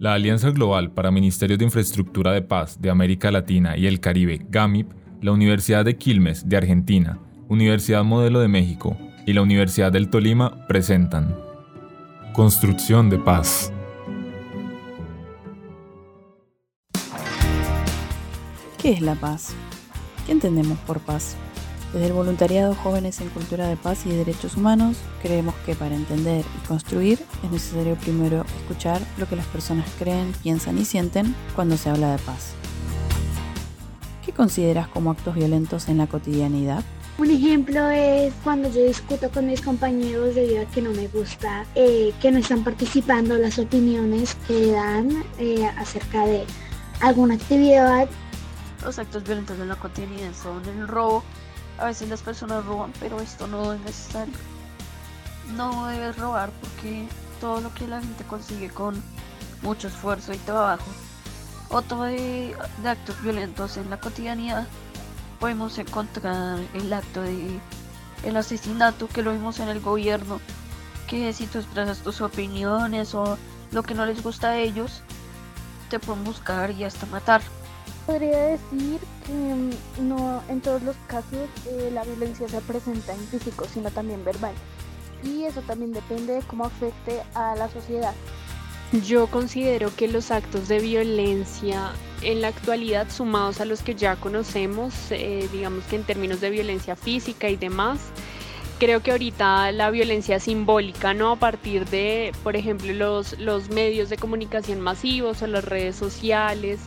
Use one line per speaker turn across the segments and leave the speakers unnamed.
La Alianza Global para Ministerios de Infraestructura de Paz de América Latina y el Caribe, GAMIP, la Universidad de Quilmes de Argentina, Universidad Modelo de México y la Universidad del Tolima presentan Construcción de Paz.
¿Qué es la paz? ¿Qué entendemos por paz? Desde el voluntariado Jóvenes en Cultura de Paz y Derechos Humanos, creemos que para entender y construir es necesario primero escuchar lo que las personas creen, piensan y sienten cuando se habla de paz. ¿Qué consideras como actos violentos en la cotidianidad?
Un ejemplo es cuando yo discuto con mis compañeros debido a que no me gusta eh, que no están participando las opiniones que dan eh, acerca de alguna actividad.
Los actos violentos en la cotidianidad son el robo, a veces las personas roban, pero esto no es necesario. No debes robar porque todo lo que la gente consigue con mucho esfuerzo y trabajo, otro de, de actos violentos en la cotidianidad, podemos encontrar el acto de el asesinato que lo vimos en el gobierno, que si tú expresas tus opiniones o lo que no les gusta a ellos, te pueden buscar y hasta matar.
Podría decir que mm, no en todos los casos eh, la violencia se presenta en físico, sino también verbal. Y eso también depende de cómo afecte a la sociedad.
Yo considero que los actos de violencia en la actualidad, sumados a los que ya conocemos, eh, digamos que en términos de violencia física y demás, creo que ahorita la violencia simbólica, ¿no? A partir de, por ejemplo, los, los medios de comunicación masivos o las redes sociales,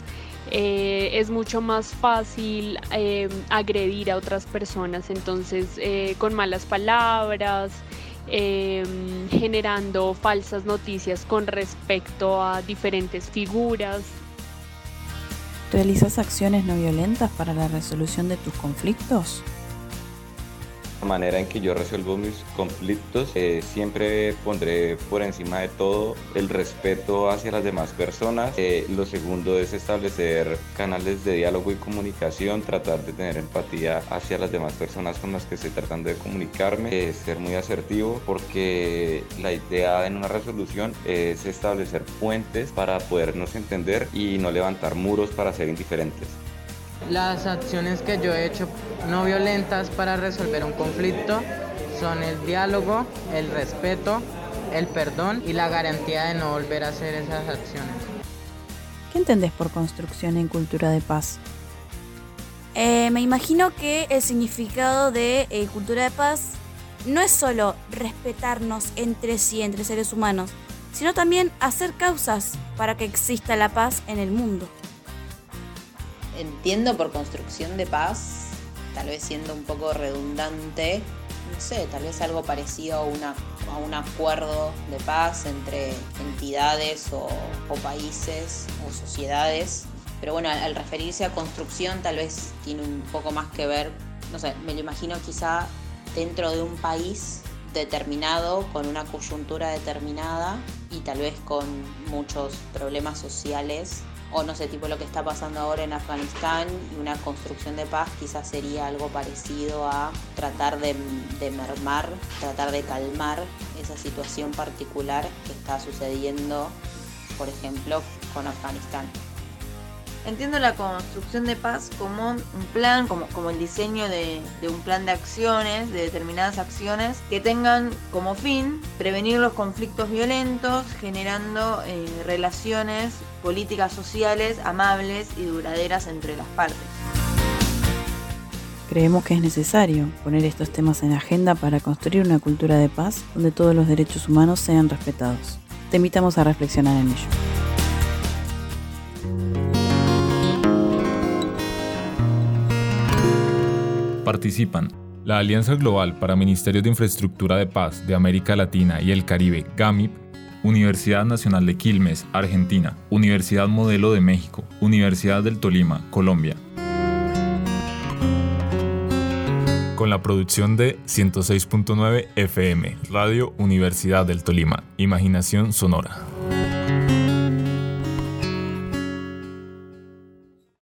eh, es mucho más fácil eh, agredir a otras personas, entonces eh, con malas palabras, generando falsas noticias con respecto a diferentes figuras.
¿Realizas acciones no violentas para la resolución de tus conflictos?
Manera en que yo resuelvo mis conflictos. Eh, siempre pondré por encima de todo el respeto hacia las demás personas. Eh, lo segundo es establecer canales de diálogo y comunicación, tratar de tener empatía hacia las demás personas con las que estoy tratando de comunicarme, eh, ser muy asertivo porque la idea en una resolución es establecer puentes para podernos entender y no levantar muros para ser indiferentes.
Las acciones que yo he hecho no violentas para resolver un conflicto son el diálogo, el respeto, el perdón y la garantía de no volver a hacer esas acciones.
¿Qué entendés por construcción en cultura de paz?
Eh, me imagino que el significado de eh, cultura de paz no es solo respetarnos entre sí, entre seres humanos, sino también hacer causas para que exista la paz en el mundo
entiendo por construcción de paz, tal vez siendo un poco redundante, no sé, tal vez algo parecido a, una, a un acuerdo de paz entre entidades o, países o sociedades. Pero bueno, al, referirse a construcción tal vez tiene un poco más que ver, no sé, me lo imagino quizá dentro de un país determinado, con una coyuntura determinada y tal vez con muchos problemas sociales o no sé, tipo lo que está pasando ahora en Afganistán y una construcción de paz quizás sería algo parecido a tratar de, de, mermar, tratar de calmar esa situación particular que está sucediendo, por ejemplo, con Afganistán.
Entiendo la construcción de paz como un plan, como, el diseño de, un plan de acciones, de determinadas acciones que tengan como fin prevenir los conflictos violentos, generando eh, relaciones políticas sociales amables y duraderas entre las partes.
Creemos que es necesario poner estos temas en agenda para construir una cultura de paz donde todos los derechos humanos sean respetados. Te invitamos a reflexionar en ello.
Participan la Alianza Global para Ministerios de Infraestructura de Paz de América Latina y el Caribe, GAMIP, Universidad Nacional de Quilmes, Argentina, Universidad Modelo de México, Universidad del Tolima, Colombia. Con la producción de 106.9 FM, Radio Universidad del Tolima, Imaginación Sonora.